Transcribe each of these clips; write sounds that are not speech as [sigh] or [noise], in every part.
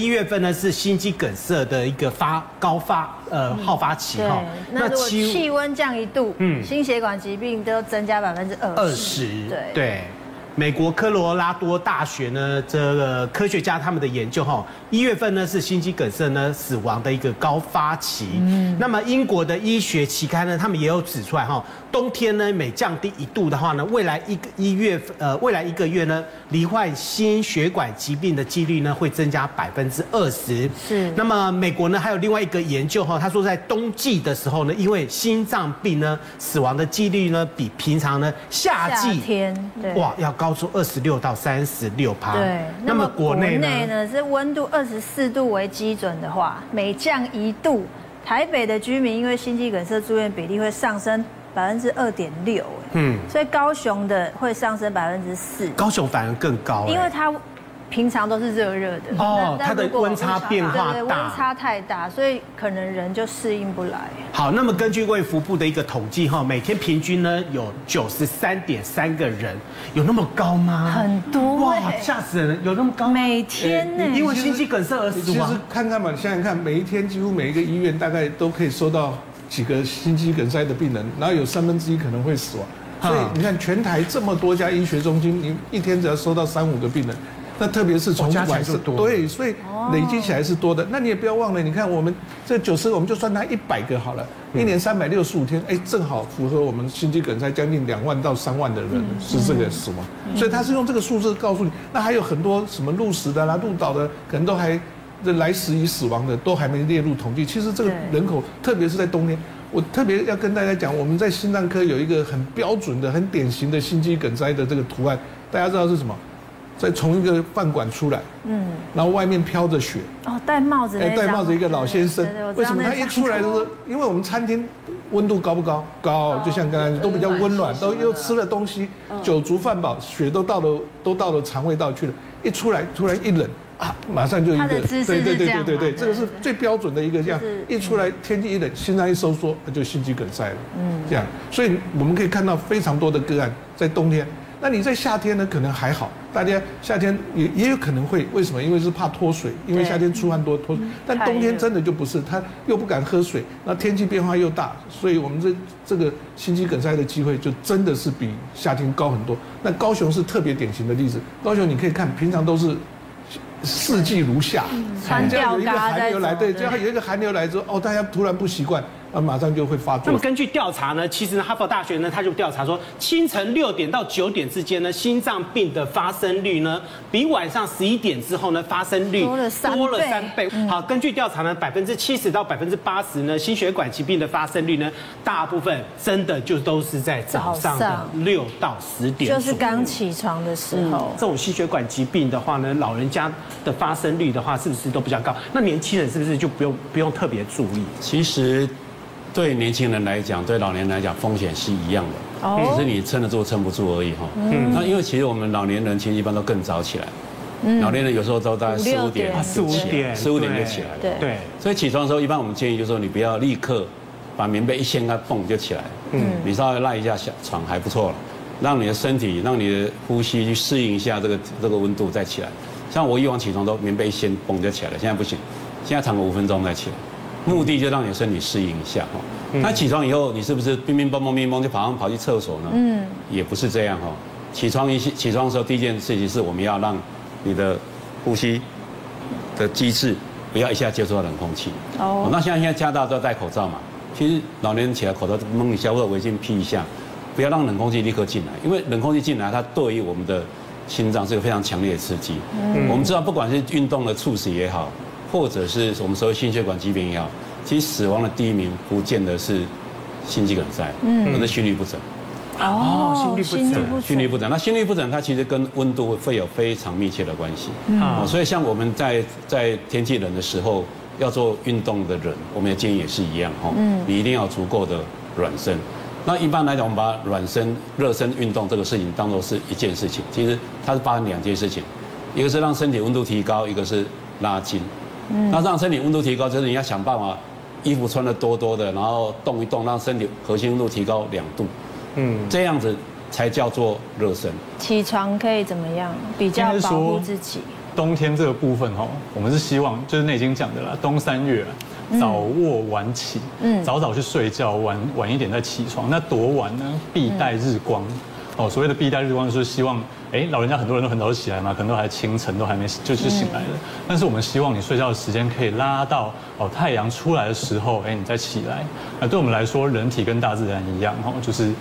一月份呢是心肌梗塞的一个发高发呃好发期哈。那如果气温降一度，嗯，心血管疾病都增加百分之二十。对对。美国科罗拉多大学呢，这个科学家他们的研究哈，一月份呢是心肌梗塞呢死亡的一个高发期。嗯，那么英国的医学期刊呢，他们也有指出来哈，冬天呢每降低一度的话呢，未来一个一月呃未来一个月呢，罹患心血管疾病的几率呢会增加百分之二十。是。那么美国呢还有另外一个研究哈，他说在冬季的时候呢，因为心脏病呢死亡的几率呢比平常呢夏季夏天对哇要。高出二十六到三十六趴。对，那么国内呢是温度二十四度为基准的话，每降一度，台北的居民因为心肌梗塞住院比例会上升百分之二点六。嗯，所以高雄的会上升百分之四。高雄反而更高，因为它。平常都是热热的哦，它的温差变化大，温差太大，所以可能人就适应不来。好，那么根据卫福部的一个统计哈，每天平均呢有九十三点三个人，有那么高吗？很多哇，吓死人！有那么高？每天呢？因为心肌梗塞而死亡。其实看看嘛，想想看，每一天几乎每一个医院大概都可以收到几个心肌梗塞的病人，然后有三分之一可能会死亡。所以你看，全台这么多家医学中心，你一天只要收到三五个病人。那特别是从晚上对，所以累积起来是多的。那你也不要忘了，你看我们这九十个，我们就算它一百个好了，一年三百六十五天，哎，正好符合我们心肌梗塞将近两万到三万的人是这个死亡。所以他是用这个数字告诉你，那还有很多什么路死的啦、路倒的，可能都还这来时已死亡的都还没列入统计。其实这个人口，特别是在冬天，我特别要跟大家讲，我们在心脏科有一个很标准的、很典型的心肌梗塞的这个图案，大家知道是什么？再从一个饭馆出来，嗯，然后外面飘着雪，哦，戴帽子，哎，戴帽子一个老先生，为什么他一出来 [laughs] 就是？因为我们餐厅温度高不高？高，就像刚才都比较温暖，都又吃了东西，酒足饭饱，雪都到了都到了肠胃道去了，一出来突然一冷啊，马上就一个，对对对对对对，这个是最标准的一个这样，一出来天气一冷，心脏一收缩，那就心肌梗塞了，嗯，这样，所以我们可以看到非常多的个案在冬天。那你在夏天呢？可能还好，大家夏天也也有可能会，为什么？因为是怕脱水，因为夏天出汗多脱水。但冬天真的就不是，他又不敢喝水，那天气变化又大，所以我们这这个心肌梗塞的机会就真的是比夏天高很多。那高雄是特别典型的例子，高雄你可以看，平常都是四季如夏，只要有一个寒流来，对，最后有一个寒流来之后，哦，大家突然不习惯。那马上就会发作。那么根据调查呢，其实呢，哈佛大学呢，他就调查说，清晨六点到九点之间呢，心脏病的发生率呢，比晚上十一点之后呢，发生率多了三倍。多了三倍。好，根据调查呢，百分之七十到百分之八十呢，心血管疾病的发生率呢，大部分真的就都是在早上的六到十点，就是刚起床的时候。这种心血管疾病的话呢，老人家的发生率的话，是不是都比较高？那年轻人是不是就不用不用特别注意？其实。对年轻人来讲，对老年人来讲，风险是一样的，只是你撑得住撑不住而已哈。嗯。那因为其实我们老年人其实一般都更早起来，嗯。老年人有时候都大概四五点，四五点，四五点就起来了。对。所以起床的时候，一般我们建议就是说，你不要立刻把棉被一掀开，蹦就起来。嗯。你稍微赖一下小床还不错了，让你的身体，让你的呼吸去适应一下这个这个温度再起来。像我以往起床都棉被一掀，蹦就起来了，现在不行，现在躺个五分钟再起来。目的就让你的身体适应一下哈。那起床以后，你是不是乒乒乓乓、乒乓就跑上跑去厕所呢？嗯，也不是这样哈。起床一起床的时候，第一件事情是我们要让你的呼吸的机制不要一下接触到冷空气。哦。那现在现在加大都要戴口罩嘛。其实老年人起来口罩蒙一下或者围巾披一下，不要让冷空气立刻进来，因为冷空气进来，它对于我们的心脏是个非常强烈的刺激。嗯。我们知道，不管是运动的猝死也好。或者是我们说心血管疾病也好，其实死亡的第一名不见得是心肌梗塞，嗯，而是心律不整。哦，心律不整，心律不整。那心律不整，它其实跟温度会有非常密切的关系。嗯，所以像我们在在天气冷的时候要做运动的人，我们的建议也是一样哈。嗯，你一定要足够的暖身。那一般来讲，我们把暖身、热身运动这个事情当做是一件事情，其实它是发生两件事情，一个是让身体温度提高，一个是拉筋。那让身体温度提高，就是你要想办法，衣服穿的多多的，然后动一动，让身体核心温度提高两度，嗯，这样子才叫做热身。起床可以怎么样？比较保护自己。冬天这个部分哈，我们是希望就是那已经讲的啦，冬三月早卧晚起，嗯，早早去睡觉，晚晚一点再起床。那多晚呢？必带日光。哦，所谓的避灾日光就是希望，哎，老人家很多人都很早就起来嘛，可能都还清晨都还没就是醒来了。但是我们希望你睡觉的时间可以拉到哦太阳出来的时候，哎，你再起来。那对我们来说，人体跟大自然一样，哦，就是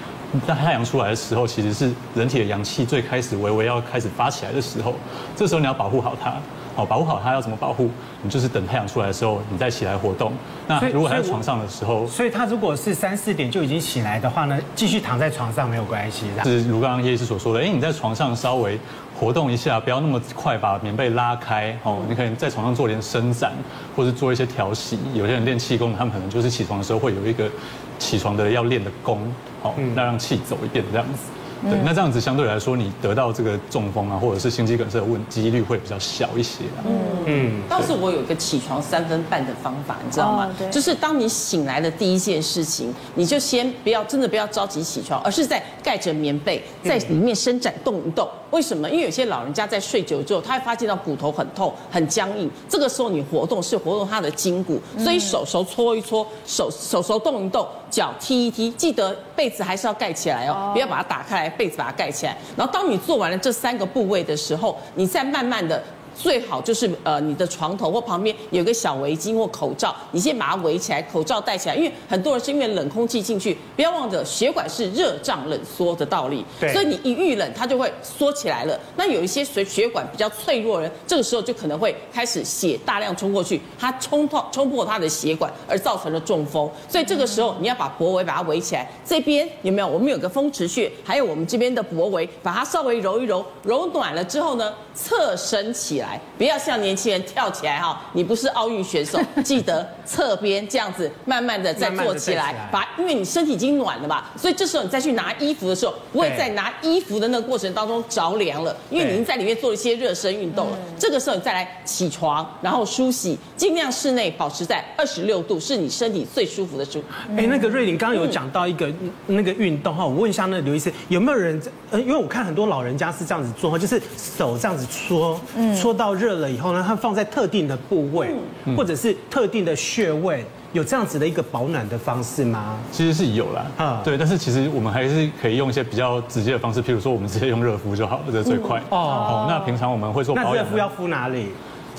在太阳出来的时候，其实是人体的阳气最开始微微要开始发起来的时候，这时候你要保护好它。哦，保护好它要怎么保护？你就是等太阳出来的时候，你再起来活动。那如果还在床上的时候，所以他如果是三四点就已经起来的话呢，继续躺在床上没有关系。是如刚刚叶医师所说的，哎，你在床上稍微活动一下，不要那么快把棉被拉开。哦，你可以在床上做点伸展，或者做一些调息。有些人练气功，他们可能就是起床的时候会有一个起床的要练的功，哦，那让气走一遍这样子。对，那这样子相对来说，你得到这个中风啊，或者是心肌梗塞的问几率会比较小一些。嗯嗯。倒是我有一个起床三分半的方法，你知道吗？对。就是当你醒来的第一件事情，你就先不要真的不要着急起床，而是在盖着棉被，在里面伸展动一动。为什么？因为有些老人家在睡久之后，他会发现到骨头很痛、很僵硬。这个时候你活动是活动他的筋骨，所以手手搓一搓，手手手动一动，脚踢一踢，记得被子还是要盖起来哦，不要把它打开来。被子把它盖起来，然后当你做完了这三个部位的时候，你再慢慢的。最好就是呃，你的床头或旁边有个小围巾或口罩，你先把它围起来，口罩戴起来，因为很多人是因为冷空气进去，不要忘了血管是热胀冷缩的道理，对，所以你一遇冷，它就会缩起来了。那有一些血血管比较脆弱的人，这个时候就可能会开始血大量冲过去，它冲破冲破它的血管，而造成了中风。所以这个时候你要把脖围把它围起来，这边有没有？我们有个风池穴，还有我们这边的脖围，把它稍微揉一揉，揉暖了之后呢，侧身起来。不要像年轻人跳起来哈，你不是奥运选手，[laughs] 记得侧边这样子慢慢的再坐起来，把，因为你身体已经暖了嘛，所以这时候你再去拿衣服的时候，不会在拿衣服的那个过程当中着凉了，因为你已经在里面做一些热身运动了。这个时候你再来起床，然后梳洗，尽量室内保持在二十六度，是你身体最舒服的舒服。哎，那个瑞玲刚刚有讲到一个那个运动哈，我问一下那个刘医师，有没有人？呃，因为我看很多老人家是这样子做哈，就是手这样子搓，搓到热了以后呢，它放在特定的部位，或者是特定的穴位，有这样子的一个保暖的方式吗？其实是有啦，啊，对，但是其实我们还是可以用一些比较直接的方式，譬如说我们直接用热敷就好了，这最快。哦，那平常我们会说保养，那热敷要敷哪里？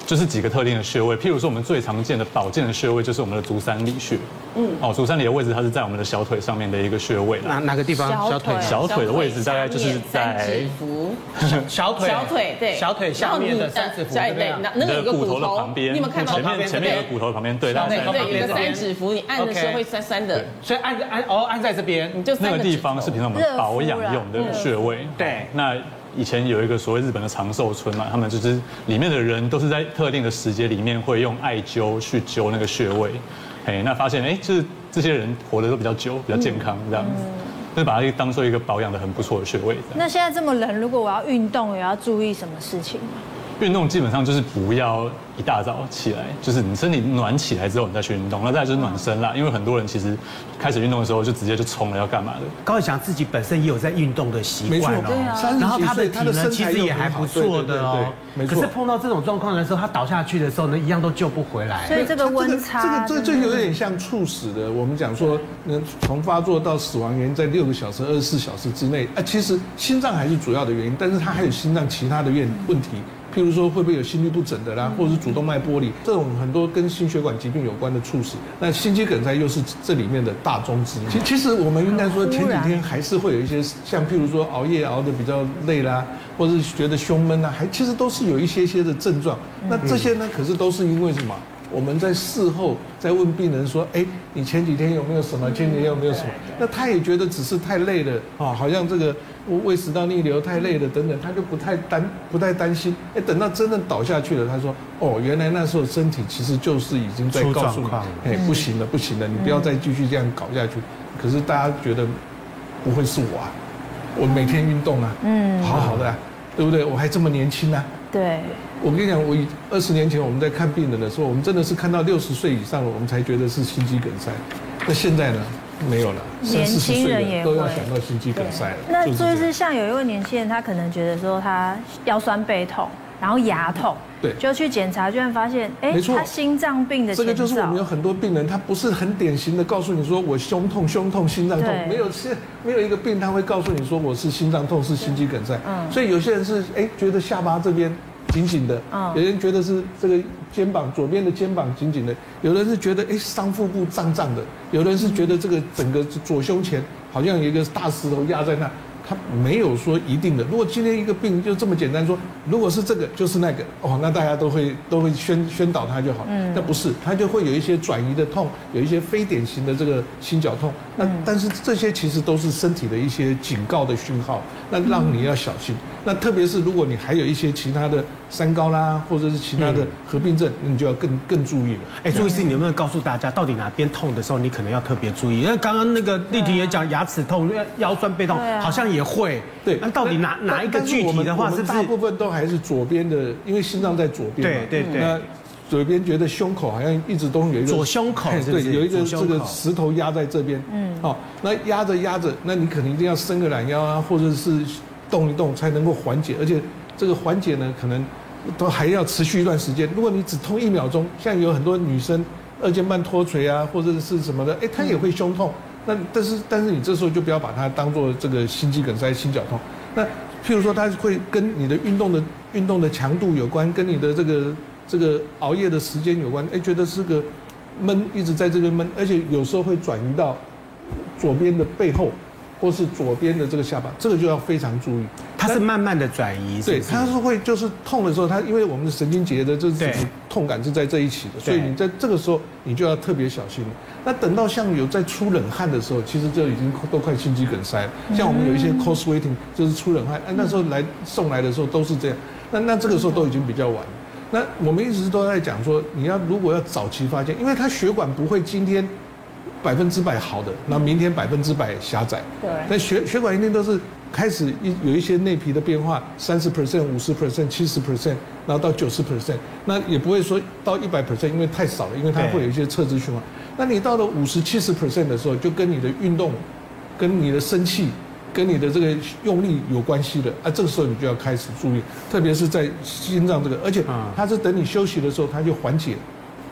就是几个特定的穴位，譬如说我们最常见的保健的穴位就是我们的足三里穴。嗯，哦，足三里的位置它是在我们的小腿上面的一个穴位。哪哪个地方？小腿。小腿的位置大概就是在小腿。小腿对。小腿下面的三指腹。对，那那个骨头的旁边。你有没有看到前面前面有个骨头的旁边？对，对对，有个三指腹，你按的时候会酸酸的。所以按按哦，按在这边，你就那个地方是平常我们保养用的穴位。对，那。以前有一个所谓日本的长寿村嘛，他们就是里面的人都是在特定的时间里面会用艾灸去灸那个穴位，哎，那发现哎，就是这些人活得都比较久，比较健康这样子，就把它当做一个保养的很不错的穴位。那现在这么冷，如果我要运动，也要注意什么事情吗？运动基本上就是不要一大早起来，就是你身体暖起来之后，你再去运动。那再来就是暖身啦，因为很多人其实开始运动的时候就直接就冲了，要干嘛的？高以翔自己本身也有在运动的习惯哦，然后他的体能其实也还不错的哦。可是碰到这种状况的时候，他倒下去的时候呢，一样都救不回来。所以这个温差，这个这这有点像猝死的。我们讲说，从发作到死亡原因在六个小时、二十四小时之内。啊，其实心脏还是主要的原因，但是他还有心脏其他的原问题。譬如说，会不会有心律不整的啦，或者是主动脉剥离这种很多跟心血管疾病有关的猝死？那心肌梗塞又是这里面的大宗之一。其其实我们应该说，前几天还是会有一些像譬如说熬夜熬得比较累啦，或者是觉得胸闷啊，还其实都是有一些些的症状。那这些呢，可是都是因为什么？我们在事后在问病人说：“哎，你前几天有没有什么？前几天有没有什么？”那他也觉得只是太累了啊，好像这个胃食道逆流太累了等等，他就不太担不太担心。哎，等到真的倒下去了，他说：“哦，原来那时候身体其实就是已经在告诉你，哎，不行了，不行了，你不要再继续这样搞下去。”可是大家觉得不会是我啊，我每天运动啊，嗯，好好的啊，对不对？我还这么年轻呢。对。我跟你讲，我以二十年前我们在看病人的时候，我们真的是看到六十岁以上了，我们才觉得是心肌梗塞。那现在呢，没有了，年轻人也都要想到心肌梗塞了。那所以是像有一位年轻人，他可能觉得说他腰酸背痛，然后牙痛，对，就去检查，居然发现，哎，他心脏病的。这个就是我们有很多病人，他不是很典型的告诉你说我胸痛、胸痛、心脏痛，没有是没有一个病他会告诉你说我是心脏痛、是心肌梗塞。嗯，所以有些人是哎觉得下巴这边紧紧的，嗯，有人觉得是这个肩膀左边的肩膀紧紧的，有人是觉得哎上腹部胀胀的，有人是觉得这个整个左胸前好像有一个大石头压在那。他没有说一定的。如果今天一个病就这么简单说，如果是这个就是那个哦，那大家都会都会宣宣导他就好。嗯，那不是，他就会有一些转移的痛，有一些非典型的这个心绞痛。那但是这些其实都是身体的一些警告的讯号，那让你要小心。那特别是如果你还有一些其他的三高啦，或者是其他的合并症，那你就要更更注意了。哎，朱医师，你有没有告诉大家，到底哪边痛的时候，你可能要特别注意？因为刚刚那个丽婷也讲牙齿痛、腰酸背痛，好像也会。对，那到底哪哪一个具体的话，是不是大部分都还是左边的？因为心脏在左边。对对对。那左边觉得胸口好像一直都有一个左胸口，[laughs] 对，有一个这个石头压在这边。嗯。哦，那压着压着，那你可能一定要伸个懒腰啊，或者是。动一动才能够缓解，而且这个缓解呢，可能都还要持续一段时间。如果你只痛一秒钟，像有很多女生二尖瓣脱垂啊，或者是什么的，哎，她也会胸痛。那但是但是你这时候就不要把它当做这个心肌梗塞、心绞痛。那譬如说，它会跟你的运动的运动的强度有关，跟你的这个这个熬夜的时间有关。哎，觉得是个闷，一直在这边闷，而且有时候会转移到左边的背后。或是左边的这个下巴，这个就要非常注意。它是慢慢的转移，对，它是会就是痛的时候，它因为我们的神经节的这种痛感是在这一起的，所以你在这个时候你就要特别小心了。那等到像有在出冷汗的时候，其实就已经都快心肌梗塞了。像我们有一些 cold sweating，就是出冷汗，哎，那时候来送来的时候都是这样。那那这个时候都已经比较晚了。那我们一直都在讲说，你要如果要早期发现，因为它血管不会今天。百分之百好的，那明天百分之百狭窄。对。但血血管一定都是开始一有一些内皮的变化，三十 percent、五十 percent、七十 percent，然后到九十 percent，那也不会说到一百 percent，因为太少了，因为它会有一些侧支循环。那你到了五十、七十 percent 的时候，就跟你的运动、跟你的生气、跟你的这个用力有关系的啊。这个时候你就要开始注意，特别是在心脏这个，而且它是等你休息的时候，它就缓解。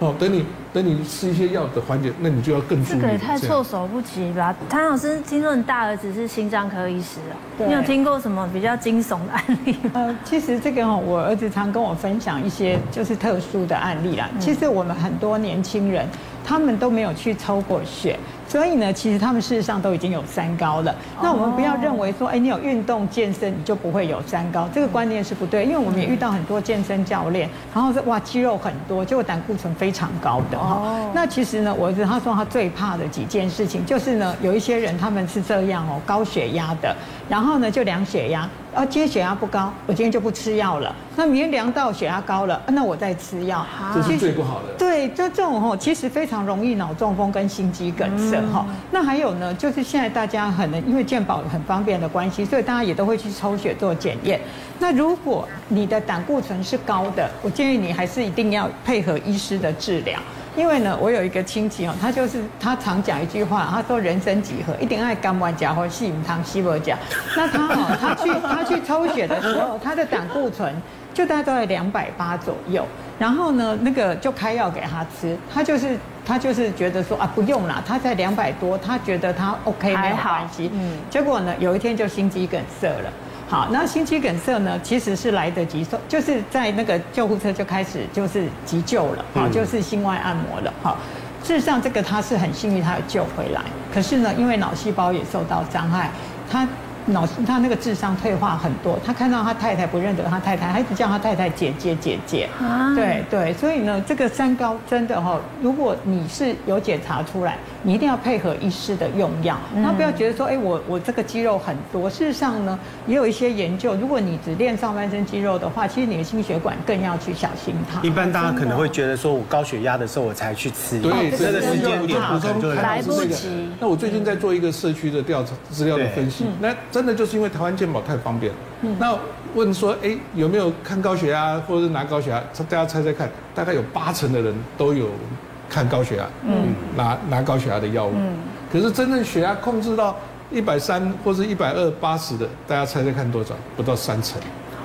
哦，等你等你吃一些药的缓解，那你就要更注意。这个也太措手不及吧？谭老师，听说你大儿子是心脏科医师哦，你有听过什么比较惊悚的案例吗？呃，其实这个哈，我儿子常跟我分享一些就是特殊的案例啦。其实我们很多年轻人，他们都没有去抽过血。所以呢，其实他们事实上都已经有三高了。那我们不要认为说，哎，你有运动健身，你就不会有三高，这个观念是不对。因为我们也遇到很多健身教练，然后说哇肌肉很多，结果胆固醇非常高的哈。那其实呢，我儿子他说他最怕的几件事情，就是呢，有一些人他们是这样哦，高血压的，然后呢就量血压。啊，今天血压不高，我今天就不吃药了。那明天量到血压高了，那我再吃药。这是最不好的。对，这这种哦，其实非常容易脑中风跟心肌梗塞哈。嗯、那还有呢，就是现在大家很因为健保很方便的关系，所以大家也都会去抽血做检验。那如果你的胆固醇是高的，我建议你还是一定要配合医师的治疗。因为呢，我有一个亲戚哦，他就是他常讲一句话，他说人生几何，一定爱甘愿吃或细米汤西伯甲。那他哦，他去他去抽血的时候，他的胆固醇就大概都在两百八左右。然后呢，那个就开药给他吃，他就是他就是觉得说啊不用啦，他才两百多，他觉得他 OK 没有关系。嗯。结果呢，有一天就心肌梗塞了。好，那心肌梗塞呢，其实是来得及，就是在那个救护车就开始就是急救了，好，就是心外按摩了，好。事实上，这个他是很幸运，他有救回来。可是呢，因为脑细胞也受到伤害，他。脑他那个智商退化很多，他看到他太太不认得他太太，他一直叫他太太姐姐姐姐。啊，对对，所以呢，这个三高真的哈，如果你是有检查出来，你一定要配合医师的用药，那不要觉得说，哎，我我这个肌肉很多。事实上呢，也有一些研究，如果你只练上半身肌肉的话，其实你的心血管更要去小心它。一般大家可能会觉得说，我高血压的时候我才去吃药，对，这个时间点补充来不及。那我最近在做一个社区的调查资料的分析，那。真的就是因为台湾健保太方便了。那问说，哎，有没有看高血压，或者是拿高血压？大家猜猜看，大概有八成的人都有看高血压，嗯，拿拿高血压的药物。嗯。可是真正血压控制到一百三或者一百二八十的，大家猜猜看多少？不到三成。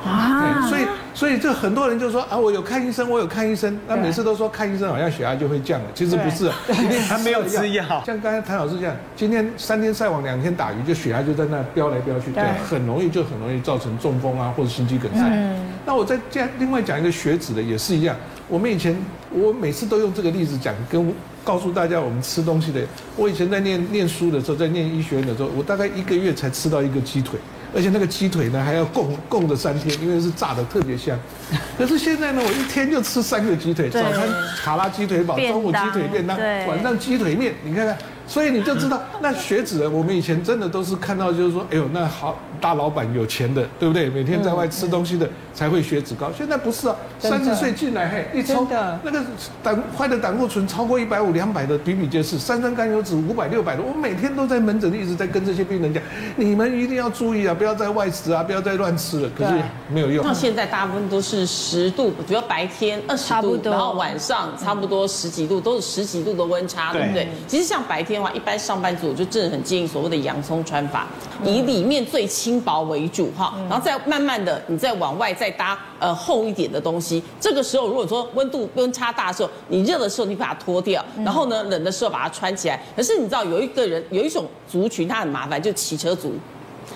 啊。所以所以就很多人就说啊，我有看医生，我有看医生，那每次都说看医生好像血压就会降了，其实不是，一定还没有吃药。[laughs] 像刚才谭老师这样，今天三天晒网，两天打鱼，就血压就在那飙来飙去，对，很容易就很容易造成中风啊，或者心肌梗塞。嗯，那我再这样另外讲一个血脂的也是一样，我们以前我每次都用这个例子讲，跟告诉大家我们吃东西的，我以前在念念书的时候，在念医学院的时候，我大概一个月才吃到一个鸡腿。而且那个鸡腿呢，还要供供着三天，因为是炸的特别香。[laughs] 可是现在呢，我一天就吃三个鸡腿，早餐卡拉鸡腿堡，中午鸡腿便当，晚上鸡腿面，你看看。所以你就知道，[laughs] 那血脂呢？我们以前真的都是看到，就是说，哎呦，那好大老板有钱的，对不对？每天在外吃东西的才会血脂高。现在不是啊，三十岁进来，嘿，一抽那个胆坏的胆固醇超过一百五、两百的比比皆是，三酸甘油酯五百、六百的。我每天都在门诊一直在跟这些病人讲，你们一定要注意啊，不要在外食啊，不要再乱吃了。可是没有用。那现在大部分都是十度，主要白天二十度，然后晚上差不多十几度，都是十几度的温差，对不对？其实像白天。一般上班族就真的很建议所谓的洋葱穿法，以里面最轻薄为主哈，然后再慢慢的你再往外再搭呃厚一点的东西。这个时候如果说温度温差大的时候，你热的时候你把它脱掉，然后呢冷的时候把它穿起来。可是你知道有一个人有一种族群他很麻烦，就骑车族。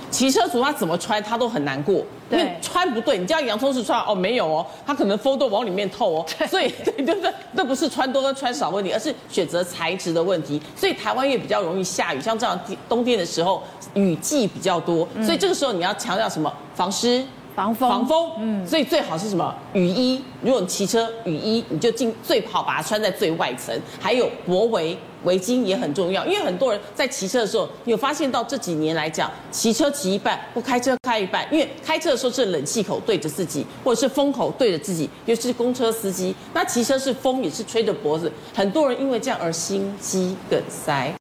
骑车族他怎么穿他都很难过，因为穿不对。你叫洋葱式穿哦，没有哦，他可能风都往里面透哦。[laughs] 所以对对 [laughs] 对，那不是穿多跟穿少问题，而是选择材质的问题。所以台湾也比较容易下雨，像这样冬天的时候雨季比较多，所以这个时候你要强调什么？防湿、防风、防风。嗯，所以最好是什么？雨衣。如果你骑车，雨衣你就尽最好把它穿在最外层，还有脖围。围巾也很重要，因为很多人在骑车的时候，你有发现到这几年来讲，骑车骑一半，不开车开一半，因为开车的时候是冷气口对着自己，或者是风口对着自己，尤其是公车司机。那骑车是风也是吹着脖子，很多人因为这样而心肌梗塞。